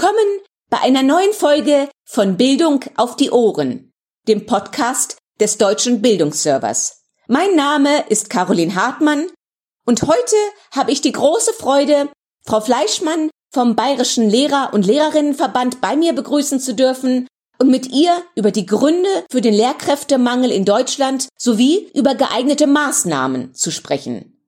Willkommen bei einer neuen Folge von Bildung auf die Ohren, dem Podcast des Deutschen Bildungsservers. Mein Name ist Caroline Hartmann und heute habe ich die große Freude, Frau Fleischmann vom Bayerischen Lehrer- und Lehrerinnenverband bei mir begrüßen zu dürfen und mit ihr über die Gründe für den Lehrkräftemangel in Deutschland sowie über geeignete Maßnahmen zu sprechen.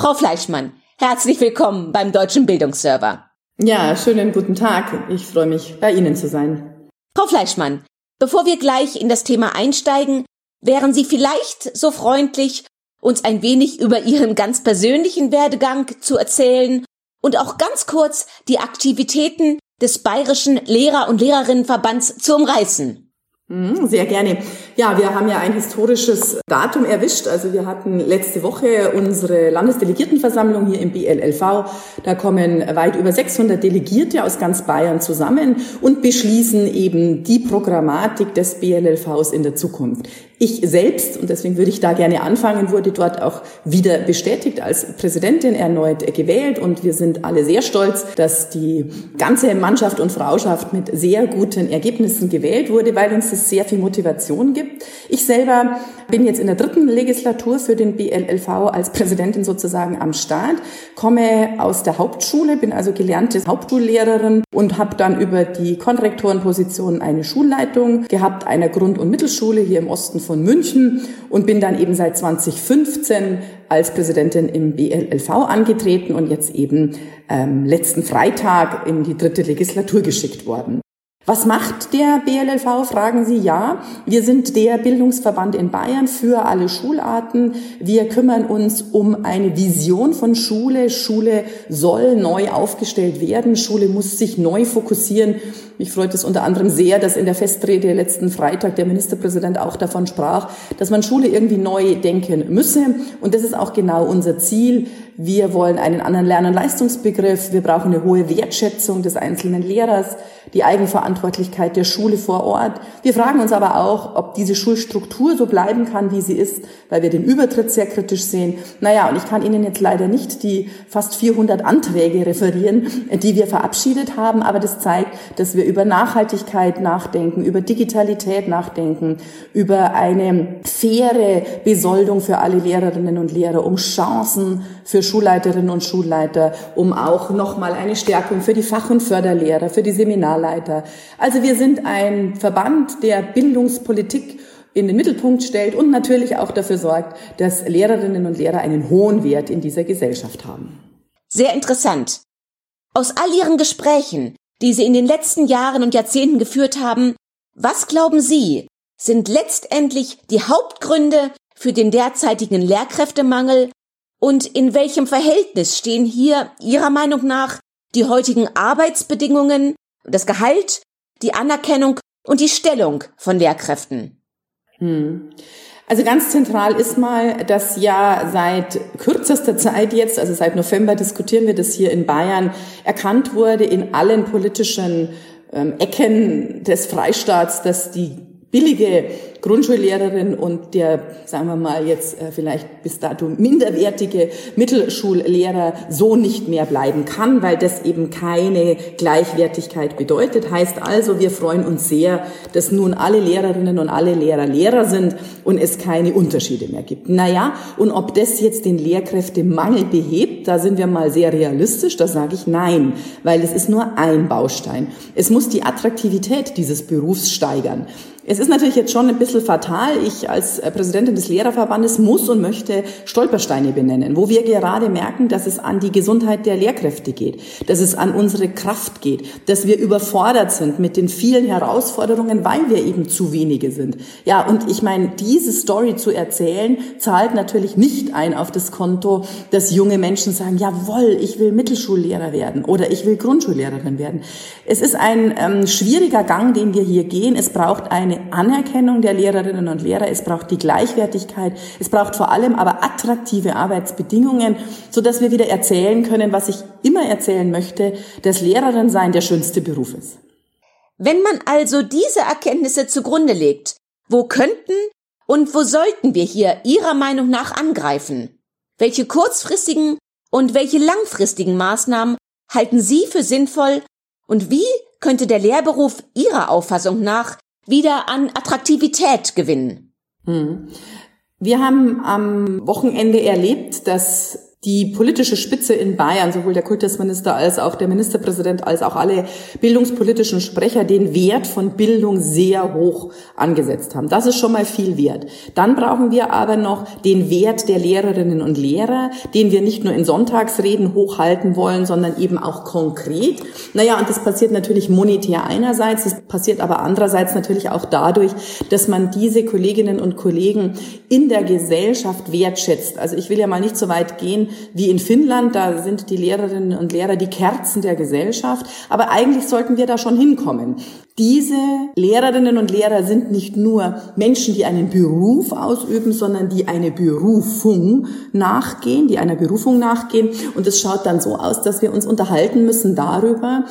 Frau Fleischmann, herzlich willkommen beim Deutschen Bildungsserver. Ja, schönen guten Tag. Ich freue mich, bei Ihnen zu sein. Frau Fleischmann, bevor wir gleich in das Thema einsteigen, wären Sie vielleicht so freundlich, uns ein wenig über Ihren ganz persönlichen Werdegang zu erzählen und auch ganz kurz die Aktivitäten des Bayerischen Lehrer- und Lehrerinnenverbands zu umreißen. Mhm, sehr gerne. Ja, wir haben ja ein historisches Datum erwischt. Also wir hatten letzte Woche unsere Landesdelegiertenversammlung hier im BLLV. Da kommen weit über 600 Delegierte aus ganz Bayern zusammen und beschließen eben die Programmatik des BLLVs in der Zukunft. Ich selbst, und deswegen würde ich da gerne anfangen, wurde dort auch wieder bestätigt als Präsidentin erneut gewählt und wir sind alle sehr stolz, dass die ganze Mannschaft und Frauschaft mit sehr guten Ergebnissen gewählt wurde, weil uns das sehr viel Motivation gibt. Ich selber bin jetzt in der dritten Legislatur für den BLLV als Präsidentin sozusagen am Start, komme aus der Hauptschule, bin also gelernte Hauptschullehrerin und habe dann über die Konrektorenposition eine Schulleitung gehabt einer Grund- und Mittelschule hier im Osten von München und bin dann eben seit 2015 als Präsidentin im BLLV angetreten und jetzt eben ähm, letzten Freitag in die dritte Legislatur geschickt worden. Was macht der BLLV? Fragen Sie ja. Wir sind der Bildungsverband in Bayern für alle Schularten. Wir kümmern uns um eine Vision von Schule. Schule soll neu aufgestellt werden. Schule muss sich neu fokussieren. Mich freut es unter anderem sehr, dass in der Festrede letzten Freitag der Ministerpräsident auch davon sprach, dass man Schule irgendwie neu denken müsse. Und das ist auch genau unser Ziel. Wir wollen einen anderen Lern- und Leistungsbegriff. Wir brauchen eine hohe Wertschätzung des einzelnen Lehrers, die Eigenverantwortlichkeit der Schule vor Ort. Wir fragen uns aber auch, ob diese Schulstruktur so bleiben kann, wie sie ist, weil wir den Übertritt sehr kritisch sehen. Naja, und ich kann Ihnen jetzt leider nicht die fast 400 Anträge referieren, die wir verabschiedet haben, aber das zeigt, dass wir über Nachhaltigkeit nachdenken, über Digitalität nachdenken, über eine faire Besoldung für alle Lehrerinnen und Lehrer, um Chancen für Schulleiterinnen und Schulleiter, um auch nochmal eine Stärkung für die Fach- und Förderlehrer, für die Seminarleiter. Also wir sind ein Verband, der Bildungspolitik in den Mittelpunkt stellt und natürlich auch dafür sorgt, dass Lehrerinnen und Lehrer einen hohen Wert in dieser Gesellschaft haben. Sehr interessant. Aus all Ihren Gesprächen, die Sie in den letzten Jahren und Jahrzehnten geführt haben, was glauben Sie, sind letztendlich die Hauptgründe für den derzeitigen Lehrkräftemangel und in welchem Verhältnis stehen hier Ihrer Meinung nach die heutigen Arbeitsbedingungen, das Gehalt, die Anerkennung und die Stellung von Lehrkräften? Hm. Also ganz zentral ist mal, dass ja seit kürzester Zeit jetzt, also seit November diskutieren wir das hier in Bayern, erkannt wurde in allen politischen ähm, Ecken des Freistaats, dass die billige Grundschullehrerin und der, sagen wir mal jetzt äh, vielleicht bis dato minderwertige Mittelschullehrer so nicht mehr bleiben kann, weil das eben keine Gleichwertigkeit bedeutet. Heißt also, wir freuen uns sehr, dass nun alle Lehrerinnen und alle Lehrer Lehrer sind und es keine Unterschiede mehr gibt. Naja, und ob das jetzt den Lehrkräftemangel behebt, da sind wir mal sehr realistisch, da sage ich nein, weil es ist nur ein Baustein. Es muss die Attraktivität dieses Berufs steigern. Es ist natürlich jetzt schon ein bisschen fatal. Ich als äh, Präsidentin des Lehrerverbandes muss und möchte Stolpersteine benennen, wo wir gerade merken, dass es an die Gesundheit der Lehrkräfte geht, dass es an unsere Kraft geht, dass wir überfordert sind mit den vielen Herausforderungen, weil wir eben zu wenige sind. Ja, und ich meine, diese Story zu erzählen, zahlt natürlich nicht ein auf das Konto, dass junge Menschen sagen, jawohl, ich will Mittelschullehrer werden oder ich will Grundschullehrerin werden. Es ist ein ähm, schwieriger Gang, den wir hier gehen. Es braucht eine Anerkennung der Lehrerinnen und Lehrer, es braucht die Gleichwertigkeit, es braucht vor allem aber attraktive Arbeitsbedingungen, so dass wir wieder erzählen können, was ich immer erzählen möchte, dass Lehrerin sein der schönste Beruf ist. Wenn man also diese Erkenntnisse zugrunde legt, wo könnten und wo sollten wir hier Ihrer Meinung nach angreifen? Welche kurzfristigen und welche langfristigen Maßnahmen halten Sie für sinnvoll und wie könnte der Lehrberuf Ihrer Auffassung nach wieder an Attraktivität gewinnen? Hm. Wir haben am Wochenende erlebt, dass die politische Spitze in Bayern, sowohl der Kultusminister als auch der Ministerpräsident als auch alle bildungspolitischen Sprecher den Wert von Bildung sehr hoch angesetzt haben. Das ist schon mal viel wert. Dann brauchen wir aber noch den Wert der Lehrerinnen und Lehrer, den wir nicht nur in Sonntagsreden hochhalten wollen, sondern eben auch konkret. Naja, und das passiert natürlich monetär einerseits, das passiert aber andererseits natürlich auch dadurch, dass man diese Kolleginnen und Kollegen in der Gesellschaft wertschätzt. Also ich will ja mal nicht so weit gehen, wie in Finnland. Da sind die Lehrerinnen und Lehrer die Kerzen der Gesellschaft. Aber eigentlich sollten wir da schon hinkommen. Diese Lehrerinnen und Lehrer sind nicht nur Menschen, die einen Beruf ausüben, sondern die eine Berufung nachgehen, die einer Berufung nachgehen. Und es schaut dann so aus, dass wir uns unterhalten müssen darüber,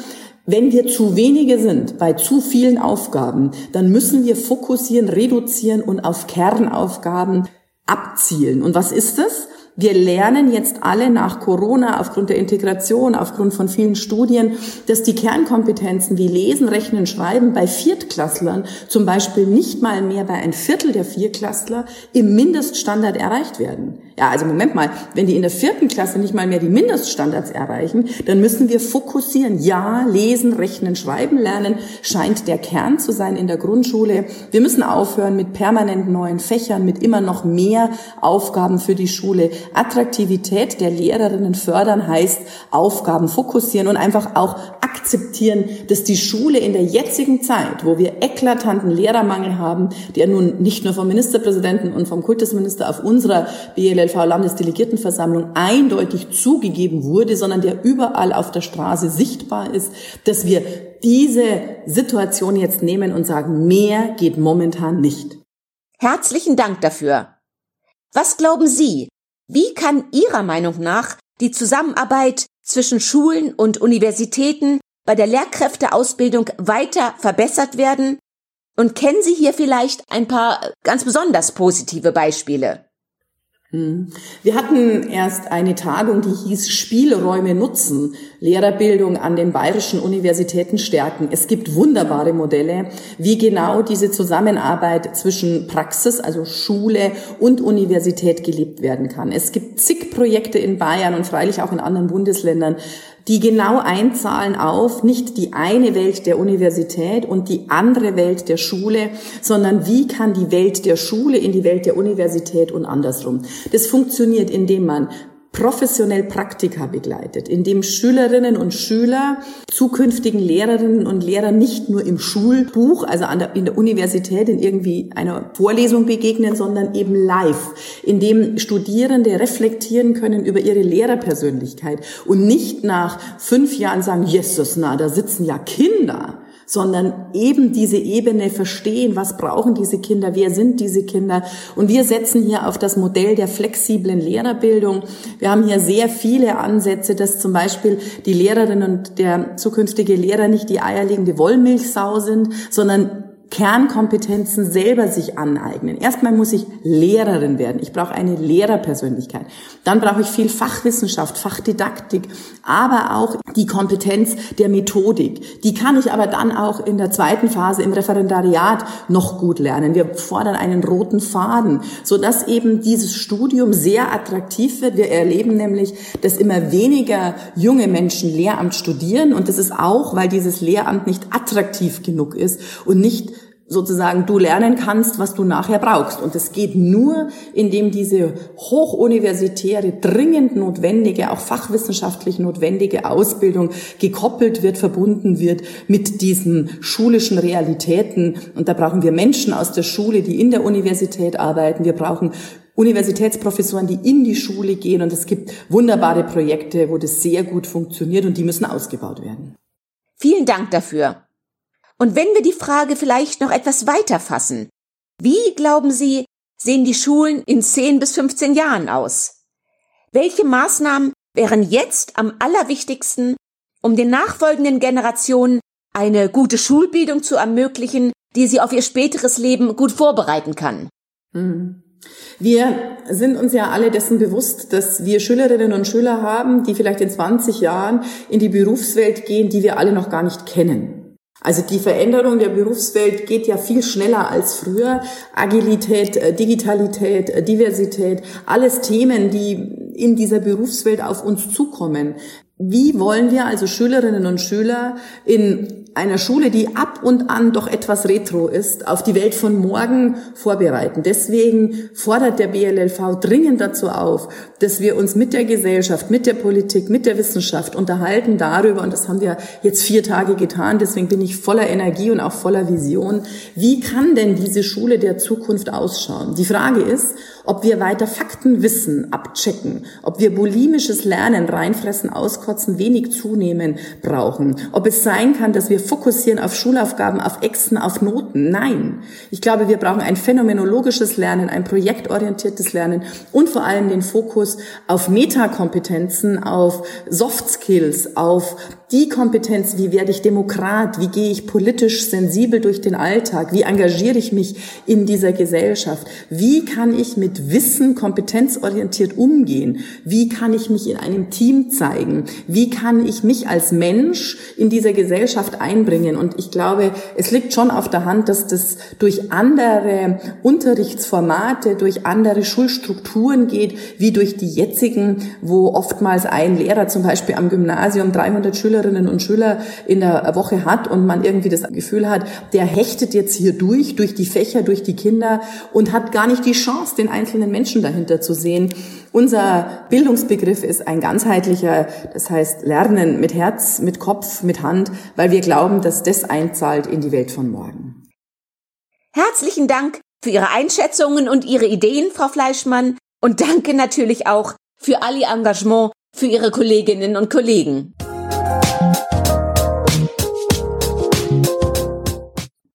wenn wir zu wenige sind bei zu vielen Aufgaben, dann müssen wir fokussieren, reduzieren und auf Kernaufgaben abzielen. Und was ist das? Wir lernen jetzt alle nach Corona aufgrund der Integration, aufgrund von vielen Studien, dass die Kernkompetenzen wie Lesen, Rechnen, Schreiben bei Viertklasslern zum Beispiel nicht mal mehr bei ein Viertel der Viertklässler im Mindeststandard erreicht werden. Ja, also Moment mal, wenn die in der vierten Klasse nicht mal mehr die Mindeststandards erreichen, dann müssen wir fokussieren. Ja, lesen, rechnen, schreiben lernen scheint der Kern zu sein in der Grundschule. Wir müssen aufhören mit permanent neuen Fächern, mit immer noch mehr Aufgaben für die Schule. Attraktivität der Lehrerinnen fördern heißt Aufgaben fokussieren und einfach auch akzeptieren, dass die Schule in der jetzigen Zeit, wo wir eklatanten Lehrermangel haben, der nun nicht nur vom Ministerpräsidenten und vom Kultusminister auf unserer BLLV-Landesdelegiertenversammlung eindeutig zugegeben wurde, sondern der überall auf der Straße sichtbar ist, dass wir diese Situation jetzt nehmen und sagen, mehr geht momentan nicht. Herzlichen Dank dafür. Was glauben Sie, wie kann Ihrer Meinung nach die Zusammenarbeit zwischen Schulen und Universitäten bei der Lehrkräfteausbildung weiter verbessert werden? Und kennen Sie hier vielleicht ein paar ganz besonders positive Beispiele? Hm. Wir hatten erst eine Tagung, die hieß Spielräume nutzen, Lehrerbildung an den bayerischen Universitäten stärken. Es gibt wunderbare Modelle, wie genau diese Zusammenarbeit zwischen Praxis, also Schule und Universität gelebt werden kann. Es gibt zig Projekte in Bayern und freilich auch in anderen Bundesländern, die genau einzahlen auf nicht die eine Welt der Universität und die andere Welt der Schule, sondern wie kann die Welt der Schule in die Welt der Universität und andersrum. Das funktioniert, indem man professionell Praktika begleitet, in dem Schülerinnen und Schüler zukünftigen Lehrerinnen und Lehrer nicht nur im Schulbuch, also an der, in der Universität in irgendwie einer Vorlesung begegnen, sondern eben live, in dem Studierende reflektieren können über ihre Lehrerpersönlichkeit und nicht nach fünf Jahren sagen, Jesus, na, da sitzen ja Kinder sondern eben diese Ebene verstehen, was brauchen diese Kinder, wer sind diese Kinder. Und wir setzen hier auf das Modell der flexiblen Lehrerbildung. Wir haben hier sehr viele Ansätze, dass zum Beispiel die Lehrerin und der zukünftige Lehrer nicht die eierlegende Wollmilchsau sind, sondern Kernkompetenzen selber sich aneignen. Erstmal muss ich Lehrerin werden. Ich brauche eine Lehrerpersönlichkeit. Dann brauche ich viel Fachwissenschaft, Fachdidaktik, aber auch die Kompetenz der Methodik. Die kann ich aber dann auch in der zweiten Phase im Referendariat noch gut lernen. Wir fordern einen roten Faden, sodass eben dieses Studium sehr attraktiv wird. Wir erleben nämlich, dass immer weniger junge Menschen Lehramt studieren und das ist auch, weil dieses Lehramt nicht attraktiv genug ist und nicht sozusagen du lernen kannst, was du nachher brauchst. Und es geht nur, indem diese hochuniversitäre, dringend notwendige, auch fachwissenschaftlich notwendige Ausbildung gekoppelt wird, verbunden wird mit diesen schulischen Realitäten. Und da brauchen wir Menschen aus der Schule, die in der Universität arbeiten. Wir brauchen Universitätsprofessoren, die in die Schule gehen. Und es gibt wunderbare Projekte, wo das sehr gut funktioniert und die müssen ausgebaut werden. Vielen Dank dafür. Und wenn wir die Frage vielleicht noch etwas weiter fassen, wie glauben Sie, sehen die Schulen in 10 bis 15 Jahren aus? Welche Maßnahmen wären jetzt am allerwichtigsten, um den nachfolgenden Generationen eine gute Schulbildung zu ermöglichen, die sie auf ihr späteres Leben gut vorbereiten kann? Mhm. Wir sind uns ja alle dessen bewusst, dass wir Schülerinnen und Schüler haben, die vielleicht in 20 Jahren in die Berufswelt gehen, die wir alle noch gar nicht kennen. Also die Veränderung der Berufswelt geht ja viel schneller als früher. Agilität, äh, Digitalität, äh, Diversität, alles Themen, die in dieser Berufswelt auf uns zukommen. Wie wollen wir also Schülerinnen und Schüler in einer Schule, die ab und an doch etwas retro ist, auf die Welt von morgen vorbereiten. Deswegen fordert der BLLV dringend dazu auf, dass wir uns mit der Gesellschaft, mit der Politik, mit der Wissenschaft unterhalten darüber, und das haben wir jetzt vier Tage getan, deswegen bin ich voller Energie und auch voller Vision, wie kann denn diese Schule der Zukunft ausschauen? Die Frage ist, ob wir weiter Faktenwissen abchecken, ob wir bulimisches Lernen, reinfressen, auskotzen, wenig zunehmen brauchen, ob es sein kann, dass wir fokussieren auf Schulaufgaben, auf Exen, auf Noten. Nein. Ich glaube, wir brauchen ein phänomenologisches Lernen, ein projektorientiertes Lernen und vor allem den Fokus auf Metakompetenzen, auf Soft Skills, auf die Kompetenz, wie werde ich Demokrat, wie gehe ich politisch sensibel durch den Alltag, wie engagiere ich mich in dieser Gesellschaft, wie kann ich mit Wissen kompetenzorientiert umgehen, wie kann ich mich in einem Team zeigen, wie kann ich mich als Mensch in dieser Gesellschaft einbringen. Und ich glaube, es liegt schon auf der Hand, dass das durch andere Unterrichtsformate, durch andere Schulstrukturen geht, wie durch die jetzigen, wo oftmals ein Lehrer zum Beispiel am Gymnasium 300 Schüler Schülerinnen und Schüler in der Woche hat und man irgendwie das Gefühl hat, der hechtet jetzt hier durch, durch die Fächer, durch die Kinder und hat gar nicht die Chance, den einzelnen Menschen dahinter zu sehen. Unser Bildungsbegriff ist ein ganzheitlicher, das heißt Lernen mit Herz, mit Kopf, mit Hand, weil wir glauben, dass das einzahlt in die Welt von morgen. Herzlichen Dank für Ihre Einschätzungen und Ihre Ideen, Frau Fleischmann. Und danke natürlich auch für all Ihr Engagement für Ihre Kolleginnen und Kollegen.